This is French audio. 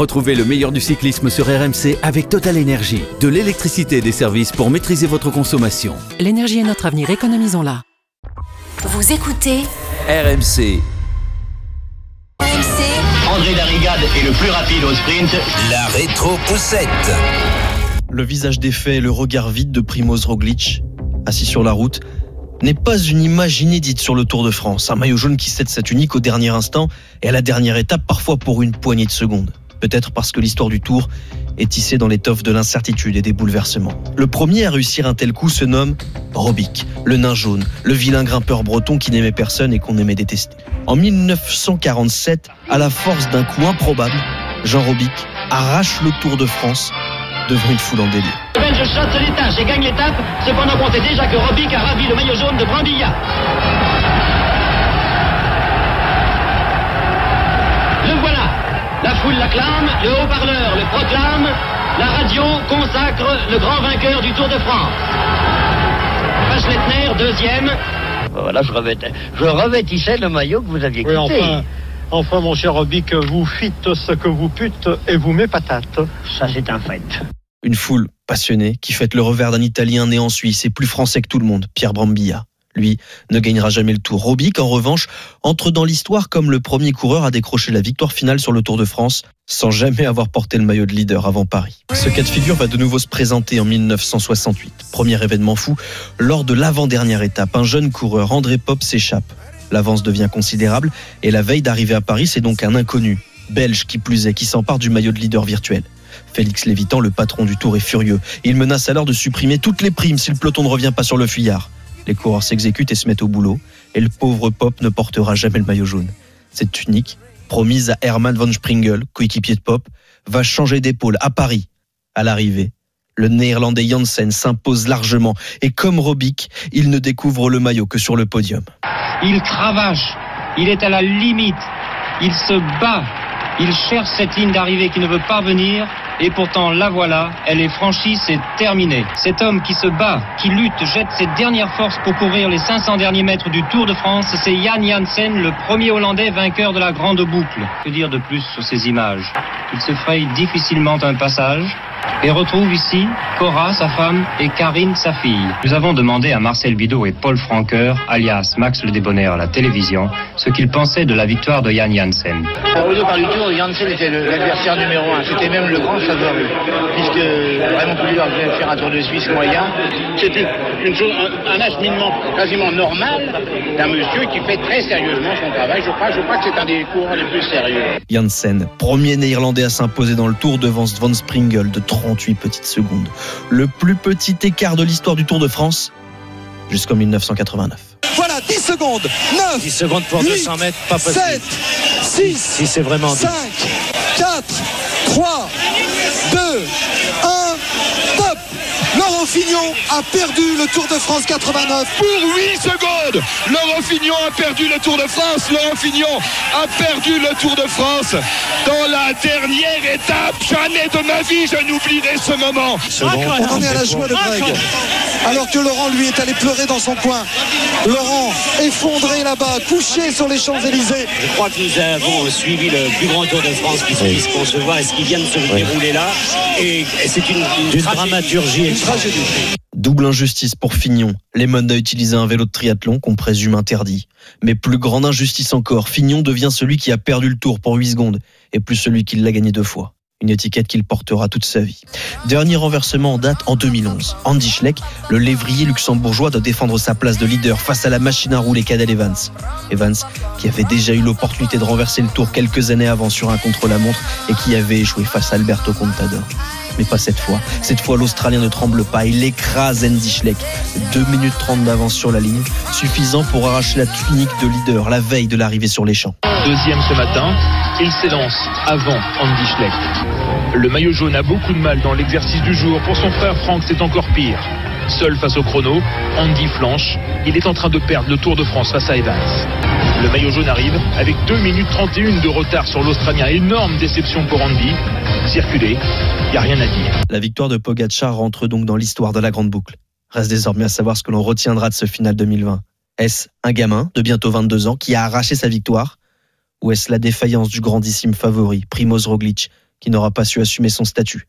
Retrouvez le meilleur du cyclisme sur RMC avec Total Énergie. De l'électricité et des services pour maîtriser votre consommation. L'énergie est notre avenir, économisons-la. Vous écoutez RMC. RMC André Darrigade est le plus rapide au sprint. La rétro poussette. Le visage défait et le regard vide de Primoz Roglic, assis sur la route, n'est pas une image inédite sur le Tour de France. Un maillot jaune qui cède cette unique au dernier instant et à la dernière étape, parfois pour une poignée de secondes. Peut-être parce que l'histoire du Tour est tissée dans l'étoffe de l'incertitude et des bouleversements. Le premier à réussir un tel coup se nomme Robic, le nain jaune, le vilain grimpeur breton qui n'aimait personne et qu'on aimait détester. En 1947, à la force d'un coup improbable, Jean Robic arrache le Tour de France devant une foule en délire. Belge chasse tâches et gagne l'étape. Cependant, sait déjà que Robic a ravi le maillot jaune de Brambilla. Le voilà. La foule l'acclame, le haut-parleur le proclame, la radio consacre le grand vainqueur du Tour de France. Pachletner, deuxième. Voilà, je, revêtais- je revêtissais le maillot que vous aviez Oui, quitté. enfin, enfin, mon cher Robic, vous fîtes ce que vous pûtes et vous mes patates. Ça, c'est un fait. Une foule passionnée qui fête le revers d'un Italien né en Suisse et plus français que tout le monde, Pierre Brambilla. Lui ne gagnera jamais le Tour. Robic, en revanche, entre dans l'histoire comme le premier coureur à décrocher la victoire finale sur le Tour de France sans jamais avoir porté le maillot de leader avant Paris. Ce cas de figure va de nouveau se présenter en 1968. Premier événement fou, lors de l'avant-dernière étape, un jeune coureur, André Pop, s'échappe. L'avance devient considérable et la veille d'arriver à Paris, c'est donc un inconnu, belge qui plus est, qui s'empare du maillot de leader virtuel. Félix Lévitan, le patron du Tour, est furieux. Il menace alors de supprimer toutes les primes si le peloton ne revient pas sur le fuyard. Les coureurs s'exécutent et se mettent au boulot, et le pauvre Pop ne portera jamais le maillot jaune. Cette tunique, promise à Hermann von Springel, coéquipier de Pop, va changer d'épaule à Paris. À l'arrivée, le néerlandais Janssen s'impose largement, et comme Robic, il ne découvre le maillot que sur le podium. Il cravache, il est à la limite, il se bat, il cherche cette ligne d'arrivée qui ne veut pas venir, et pourtant la voilà, elle est franchie, c'est terminé. Cet homme qui se bat, qui lutte, jette ses dernières forces pour courir les 500 derniers mètres du Tour de France, c'est Jan Janssen, le premier Hollandais vainqueur de la grande boucle. Que dire de plus sur ces images? Il se fraye difficilement un passage, et retrouve ici Cora, sa femme, et Karine, sa fille. Nous avons demandé à Marcel Bidot et Paul Franqueur, alias Max le Débonnaire à la télévision, ce qu'ils pensaient de la victoire de Jan Janssen. Au départ du tour, Janssen était l'adversaire numéro un. C'était même le grand favori. Puisque Raymond Poulidor venait faire un tour de Suisse moyen. C'est une, chose, un, un acheminement quasiment normal d'un monsieur qui fait très sérieusement son travail. Je crois, je crois que c'est un des coureurs les plus sérieux. Janssen, premier néerlandais à s'imposer dans le tour devant Van Springel de 38 petites secondes. Le plus petit écart de l'histoire du Tour de France jusqu'en 1989. Voilà, 10 secondes. 9, 10 secondes pour 200 mètres, pas possible. 7, 6, Si c'est vraiment 5, 4, Laurent Fignon a perdu le Tour de France 89. Pour 8 secondes, Laurent Fignon a perdu le Tour de France. Laurent Fignon a perdu le Tour de France dans la dernière étape. Jamais de ma vie je n'oublierai ce moment. On en est à la joie de Greg. Alors que Laurent, lui, est allé pleurer dans son coin. Laurent, effondré là-bas, couché sur les Champs-Élysées. Je crois que nous avons suivi le plus grand Tour de France qui puisse concevoir et ce qui vient de se dérouler là. Et, c'est une, une dramaturgie. Une tragédie. Double injustice pour Fignon. Lemond a utilisé un vélo de triathlon qu'on présume interdit. Mais plus grande injustice encore, Fignon devient celui qui a perdu le tour pour 8 secondes et plus celui qui l'a gagné deux fois. Une étiquette qu'il portera toute sa vie. Dernier renversement en date en 2011. Andy Schleck, le lévrier luxembourgeois, doit défendre sa place de leader face à la machine à rouler Cadel Evans. Evans, qui avait déjà eu l'opportunité de renverser le tour quelques années avant sur un contre-la-montre et qui avait échoué face à Alberto Contador. Mais pas cette fois. Cette fois, l'Australien ne tremble pas. Il écrase Andy Schleck. 2 minutes 30 d'avance sur la ligne, suffisant pour arracher la tunique de leader la veille de l'arrivée sur les champs. Deuxième ce matin, il s'élance avant Andy Schleck. Le maillot jaune a beaucoup de mal dans l'exercice du jour. Pour son frère Franck, c'est encore pire. Seul face au chrono, Andy flanche. Il est en train de perdre le Tour de France face à Evans. Le maillot jaune arrive avec 2 minutes 31 de retard sur l'Australien. Énorme déception pour Andy. Circuler, il n'y a rien à dire. La victoire de Pogacar rentre donc dans l'histoire de la grande boucle. Reste désormais à savoir ce que l'on retiendra de ce final 2020. Est-ce un gamin de bientôt 22 ans qui a arraché sa victoire? Ou est-ce la défaillance du grandissime favori, Primoz Roglic, qui n'aura pas su assumer son statut?